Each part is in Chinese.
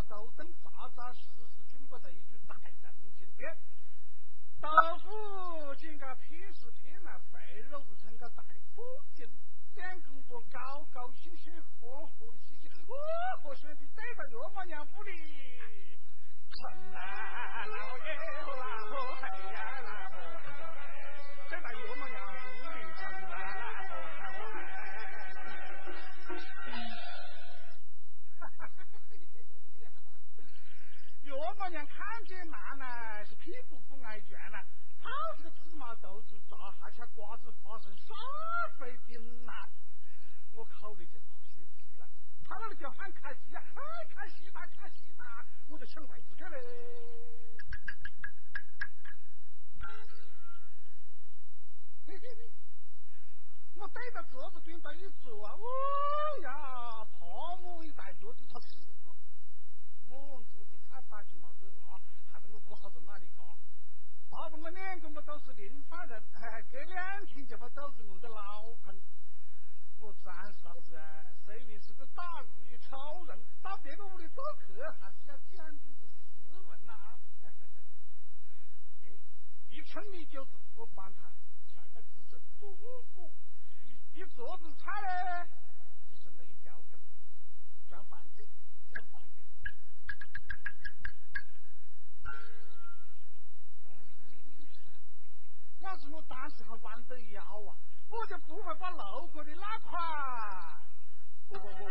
把豆灯扎扎实实准备了一句大人情片。豆腐见个偏是片了，肥肉成个大波筋，两公婆高高兴兴，和和气气，和，和兄弟带到岳母娘屋里，成啊，老爷岳母娘看见那呢是屁股不挨卷了，泡这个芝麻豆子炸下去瓜子花生啥费劲呐！我考虑就冒心了，他那里就喊看戏啊，哎，看戏吧，看戏吧，我就抢位置去嘞。我对着桌子顶头一坐啊，哦呀，泡沫一大桌子才四个，我往桌子踩摆起毛子拿，害得我不好从哪里嘎。大不我两个么都是邻房人，哎，隔两天就把肚子饿得老喷。我三嫂子啊，虽然是个大屋里超人，到别个屋里做客还是要讲究个斯文呐、哎，一称米就子，我帮他下个指针，不不，一桌子菜呢，就剩了一条根，装饭给，装饭给。要是我当时还弯得腰啊，我就不会把路过的那块过过过过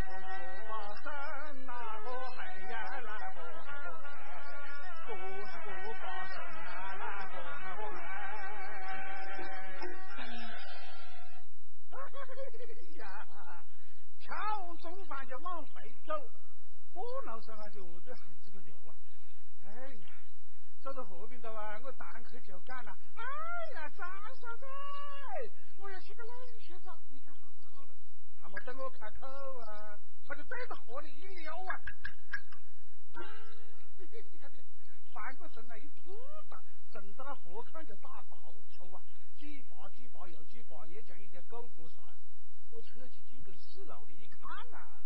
把身呐，我嘿呀啦我嘿，过是过把身呐啦我我哎呀，吃完中饭就往回走，半路上啊就饿得喊这个流啊，哎呀。走到河边头啊，我堂客就讲了：“哎呀，张小姐，我要去个冷水澡，你看好不好呢？”他没等我开口啊，他就对着河里一溜啊，你看这翻过身来一吐哒，震到那河看就打爆抽啊，几把几把又几把，也像一条狗过山。我扯起筋跟死路里一看啊，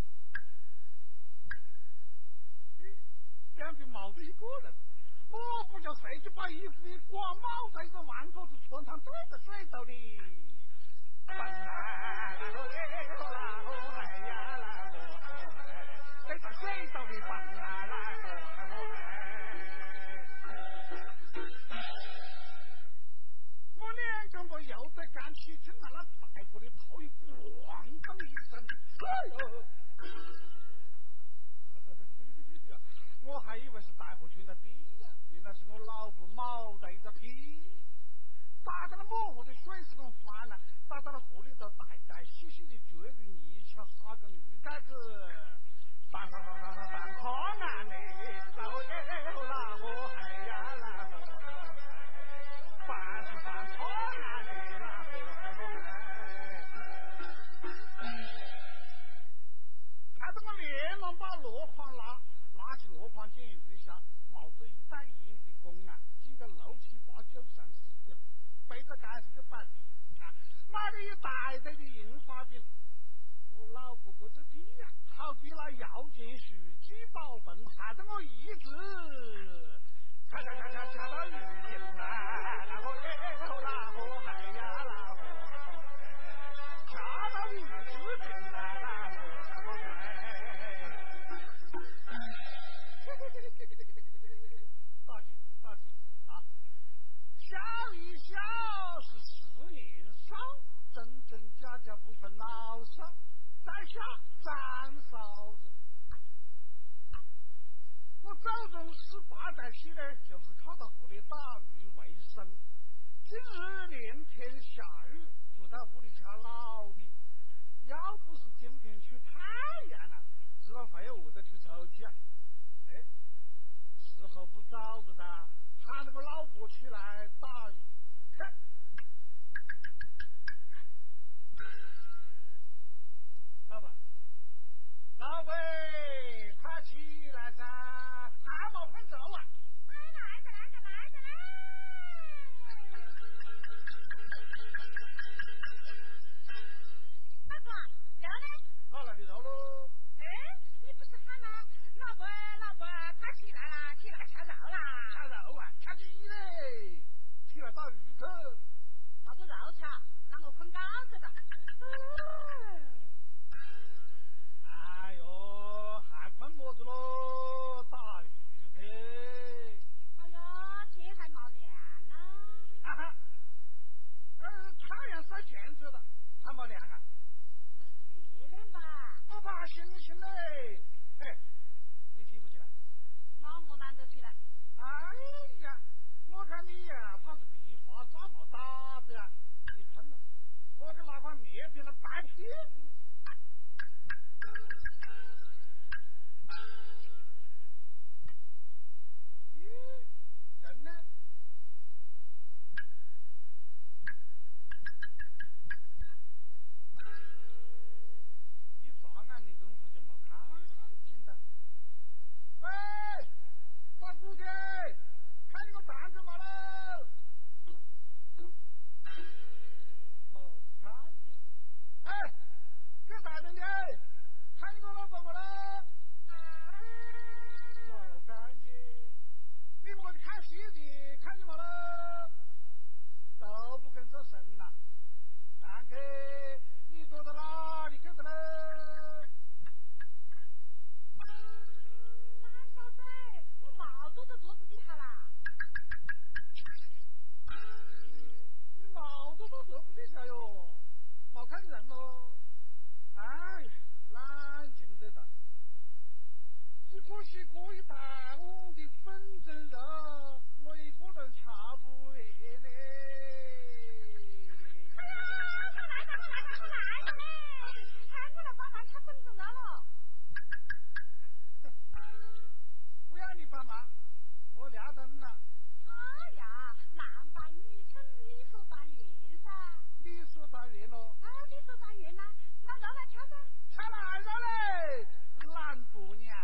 两边冒着一个人。我不就随即把衣服一挂，帽子一个弯钩子穿上，对着水头里，假假不分老少，在下张嫂子。我祖宗十八代起呢，就是靠到屋里打鱼为生。今日连天下雨，住在屋里吃老米。要不是今天出太阳了，知道还要饿得出抽气啊！哎，时候不早着的，喊那个老伯出来打鱼。老板，快起来噻！还没分走太阳晒见着了，还没亮啊？那是月亮吧？我怕星星嘞！哎，你起不起来？那我懒得起来。哎呀，我看你呀，怕是被发炸毛打的呀！你看了，我给拿块面皮来掰屁股。咦，真的？你转眼的功夫就没看见的。喂，大姑姐，看你们蛋子嘛喽？没看见。哎，这大点的，看你个老婆嘛喽？没看见。你们去看戏的，看见没了？都不肯做声了。蛋壳，你躲到哪里去的喽？三嫂子，我毛躲到桌子底下啦。你毛都到桌子底下哟，没看人喽。哎呀，冷静得到。只可惜这一大碗的粉蒸肉，我一个人吃不完嘞。哎呀，他来了，他来了，他来了嘞！喊我来帮忙吃粉蒸肉了。不要你帮忙，我料得很呐。哎呀，男扮女称，理所当然噻。理所当然喽。啊，理所当然啦，拿肉来吃噻。吃烂肉嘞，懒姑娘。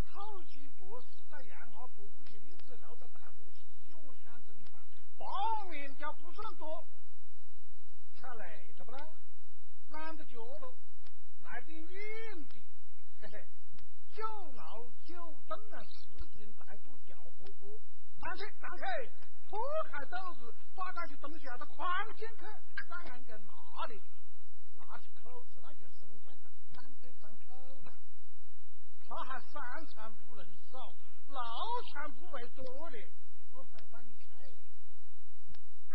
他鸡脖博士在杨家五斤讲你六个大打磨，你以为我像真的打？八面胶不算多。下来哒不啦？懒得脚了。来点硬的。嘿嘿。九熬九炖啊，十斤、排骨、调火锅。上去上去，破开肚子，把那些东西啊，都框进去，放硬在那里，拿起口子，那就是。他还三餐不能少，六餐不为多的，我还帮你吃。啊，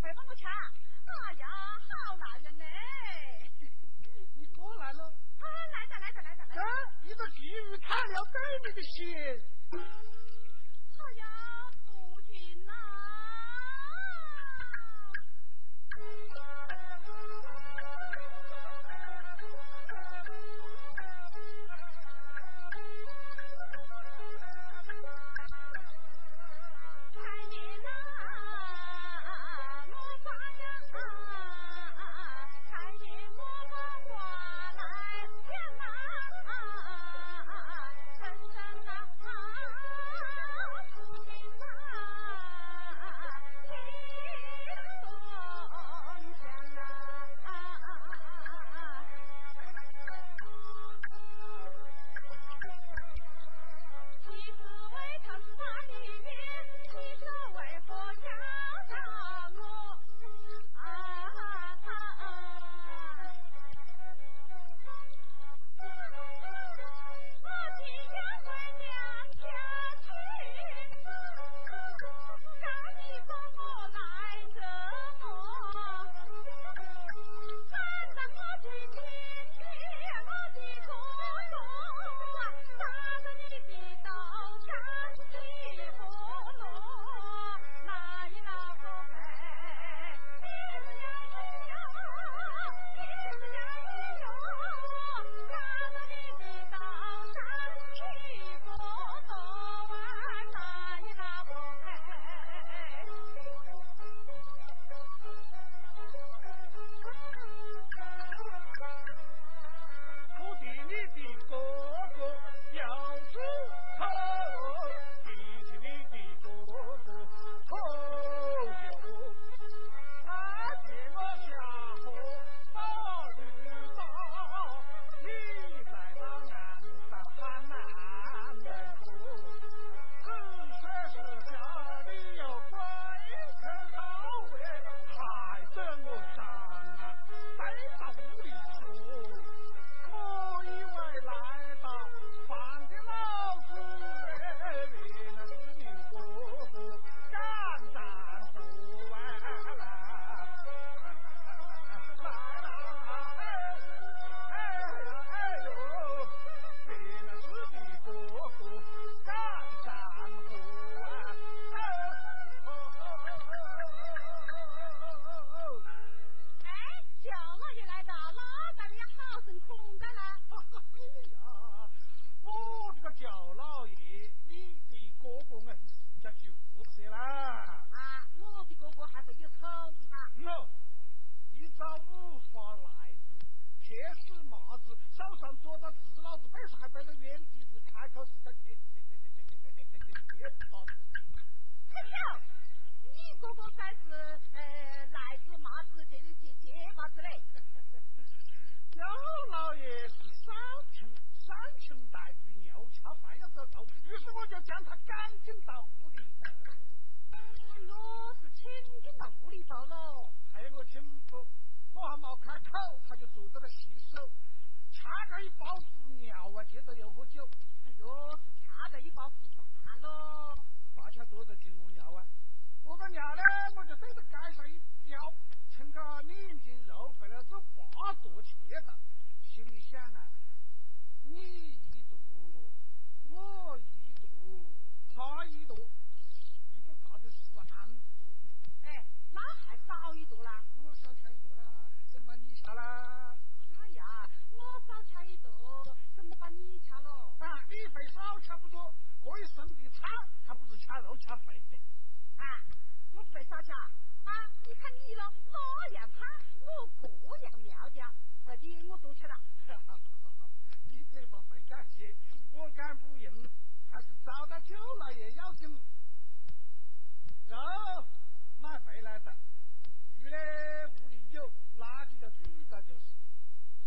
还帮我吃？哎呀，好男人呢！你过来了。啊，来着来着来着来着。你这基于看了对你的心。我就叫他赶紧到屋里头，我是请他到屋里头了。还有我亲哥，我还没开口，他就坐到了洗手，恰着一包猪尿啊，接着又喝酒，哎呦，是恰着一包猪饭喽。八家坐着听我尿啊，我个尿呢，我就对着街上一尿，称着两斤肉回来做八桌茄子，心里想啊，你一桌，我一。差一朵一个大的是三朵哎那还少一朵啦。我少吃一朵啦怎么你吃啦。哎呀我少吃一朵怎么把你吃了啊你会少吃不多这一身的差还不是吃肉吃肥的。啊我不会少吃啊你看你了哪样胖我这样苗条快点我多吃了哈哈哈你怎么会感谢我敢不用还是找到舅老爷要紧。肉，买回来的鱼呢？屋里有，垃圾的煮的就是。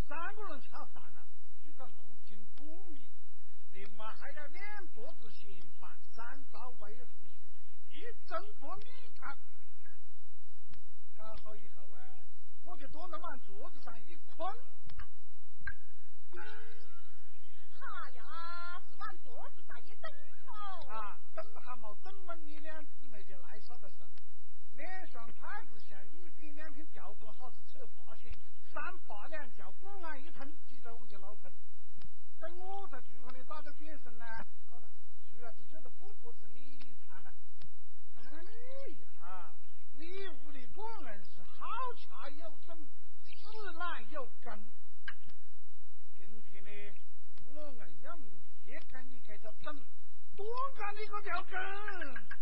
三个人吃饭了，煮个龙井谷米，另外还要两桌子咸饭，三道煨红薯，一整锅米汤。搞好以后啊，我就端到俺桌子上一捆。哈呀、你大爷等毛啊，等还没等完，你两姊妹就来耍个神，脸上态是像玉帝，两天调拨，好似扯了八仙，三八两脚，过眼一通，挤在我的脑梗。等我在厨房里打个变身呢，好了，主要是觉得不锅是，你一摊呢，他呀，你屋里果然是好吃有剩，吃烂有根。今天呢，我硬养你。别干你这条整多干你个条整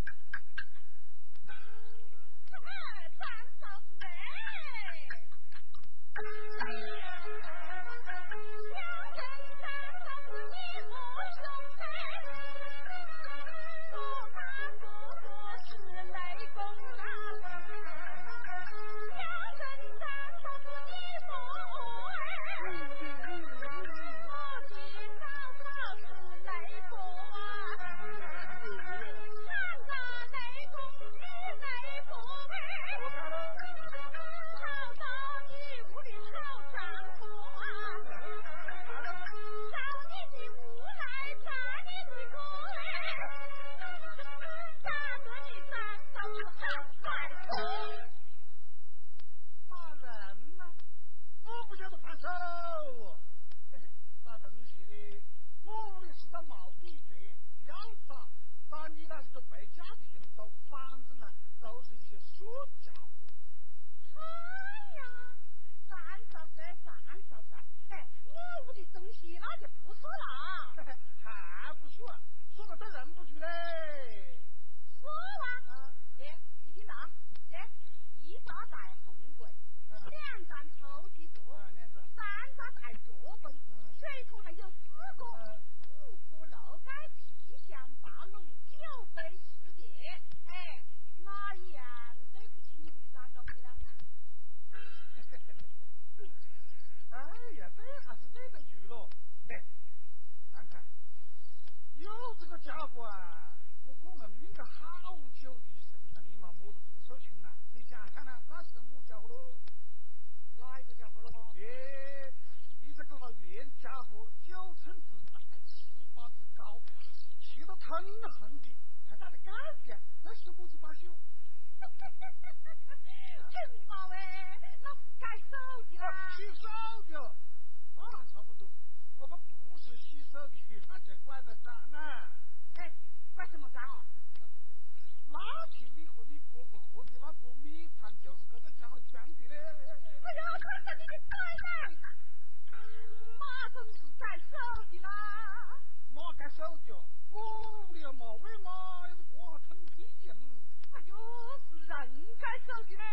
是母鸡把哈。真棒哎，那该扫的啦。洗扫的，那差不多。我们不是洗扫的，那这管得脏呢。哎，管什么脏啊？那天你和你哥哥喝的那个米汤，就是搁在家装的嘞。哎呀，看看你的崽奶，马总是该手的啦。马该扫的，我无聊嘛，喂马，要是过疼。哎呦，是人家收的嘞，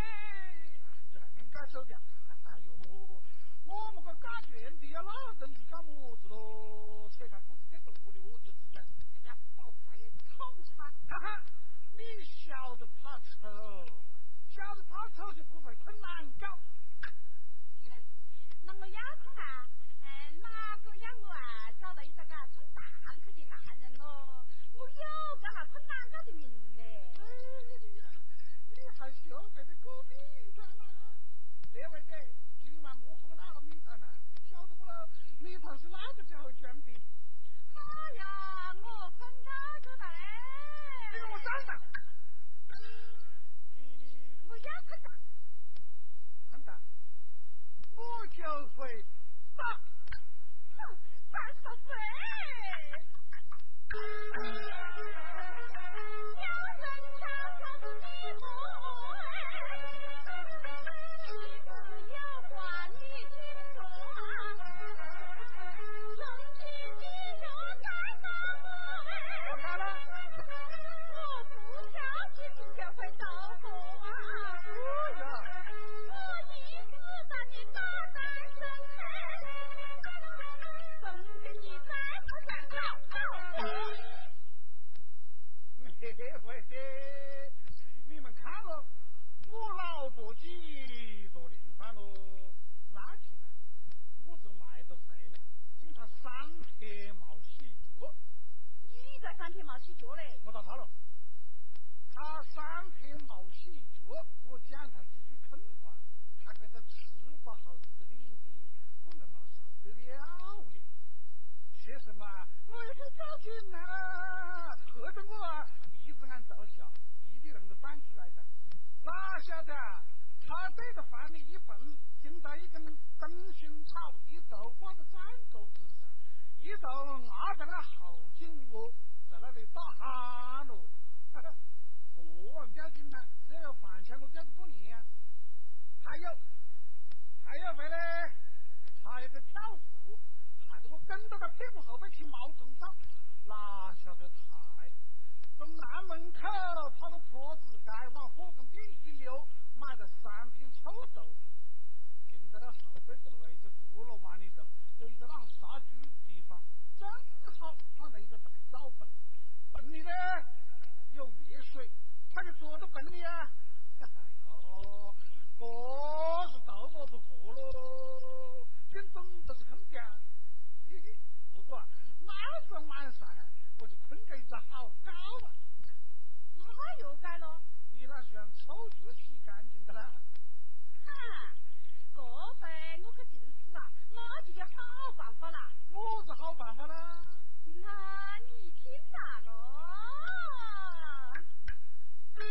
人家收的，哎呦，我们个打拳的要那东西干么子咯？扯开裤子对着我的，我就是讲，哎呀包大爷臭？哈哈，你晓得怕臭，晓得怕臭就不会困懒觉。那我要困啊，嗯，哪个让我啊？找到一个个穿困裤的男人咯？我有个那困懒觉的命。小鬼的过米汤啦，那位姐，今晚我喝那个米汤，晓得不喽？米汤是哪个家伙捐的。哎呀，我喝那个了。我。嗯，我要喝蛋。我就会。好。哼，三。哎，你们看喽，我老婆几多零花喽，拿起来？我从外头回来，察三天没洗脚，你在三天没洗脚嘞？我打他了，他三天没洗脚，我讲他几句空话，他跟他吃饱好日子的，我能没收得了。学生嘛，我也去找紧啊，吓得我啊鼻子眼照笑，鼻涕人都反出来的。哪晓得他对着房里一蹦，惊到一根灯熏草一头挂在站桌子上，一头压在那后颈窝，在那里打鼾喽。过完表紧呢，这个饭钱我表子不念啊。还有，还有回来，他一个跳舞，害得我跟到他屁股后背去冒中招，哪晓得他？从南门口跑到坡子街，往火工地一溜，买了三瓶臭豆腐，跟到他后背头啊一个过路弯里头，有一个啷杀猪的地方，正好放在一个大灶盆，盆里呢有热水，他就坐到盆里啊，哎呦，这是豆腐不喝喽，先总都是空调，嘿嘿，不过啊，那是晚上啊，我就困个一只好高啊。那又改了？你那是让臭脚洗干净的啦？哼，这回我可尽是啊，那就有好办法啦。我是好办法啦。那你听哪喽？好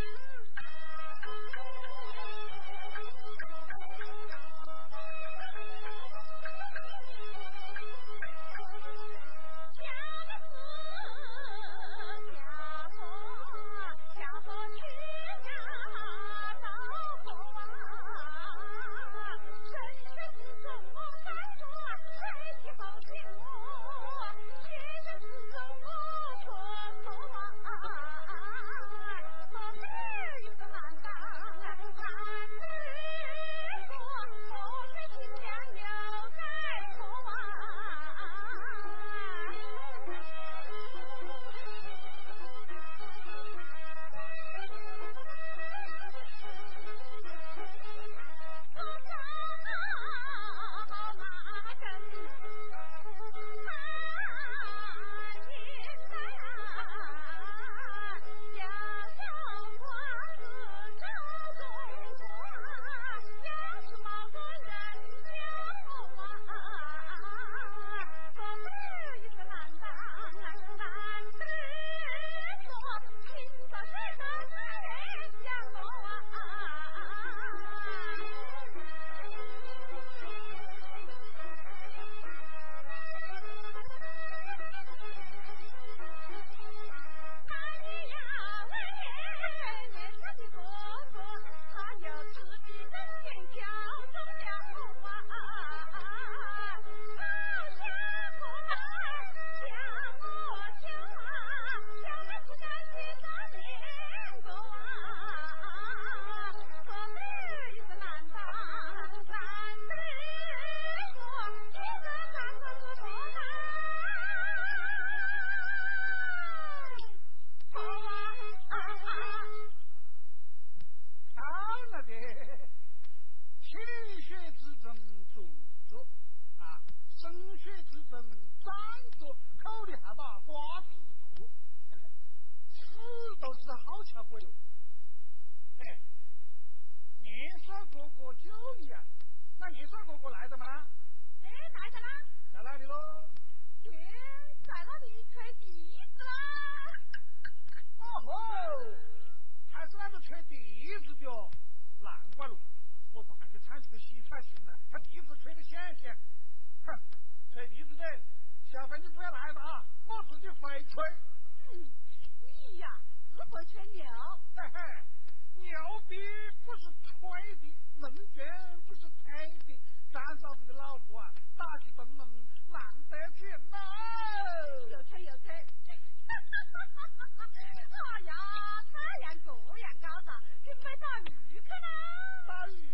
哎呀，太阳这样高照，准备打鱼去啦！打鱼